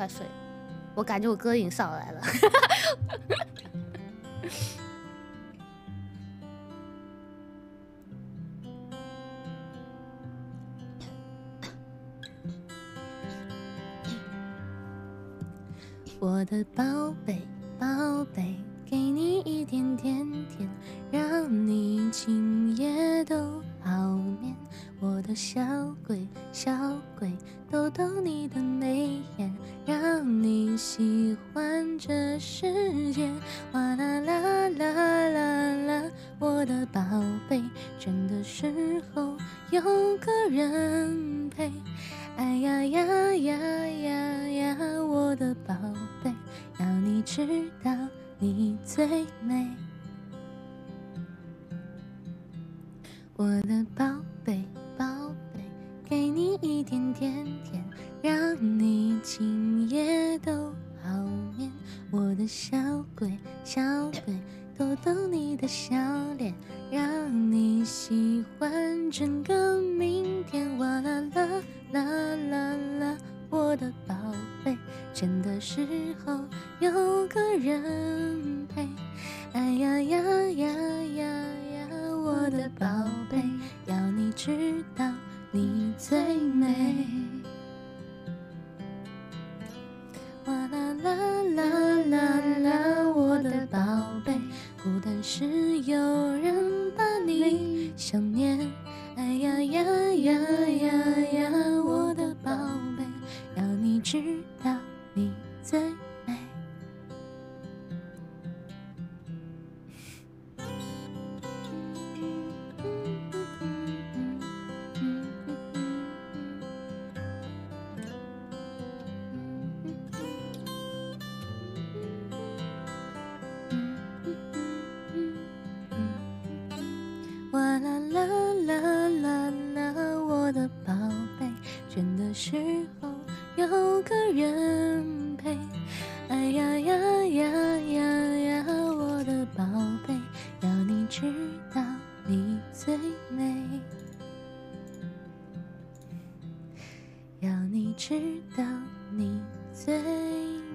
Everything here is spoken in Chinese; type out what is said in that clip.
快睡。我感觉我歌瘾上来了。我的宝贝，宝贝，给你一点点甜，让你今夜都好眠。我的小鬼，小鬼，逗逗你的世界。哇啦啦啦啦啦，我的宝贝，倦的时候有个人陪。哎呀呀呀呀呀，我的宝贝，要你知道你最美。我的宝贝，宝贝，给你一点点甜，的小鬼，小鬼，逗逗你的笑脸，让你喜欢整个明天。哇啦啦啦啦啦，我的宝贝，倦的时候有个人陪。哎呀呀呀呀呀，我的宝贝，要你知道你最美。想念。哎呀呀呀呀呀，我的宝贝，要你知道你最哇啦啦啦啦啦，我的宝贝，倦的时候有个人陪。哎呀呀呀呀呀，我的宝贝，要你知道你最美，要你知道你最美。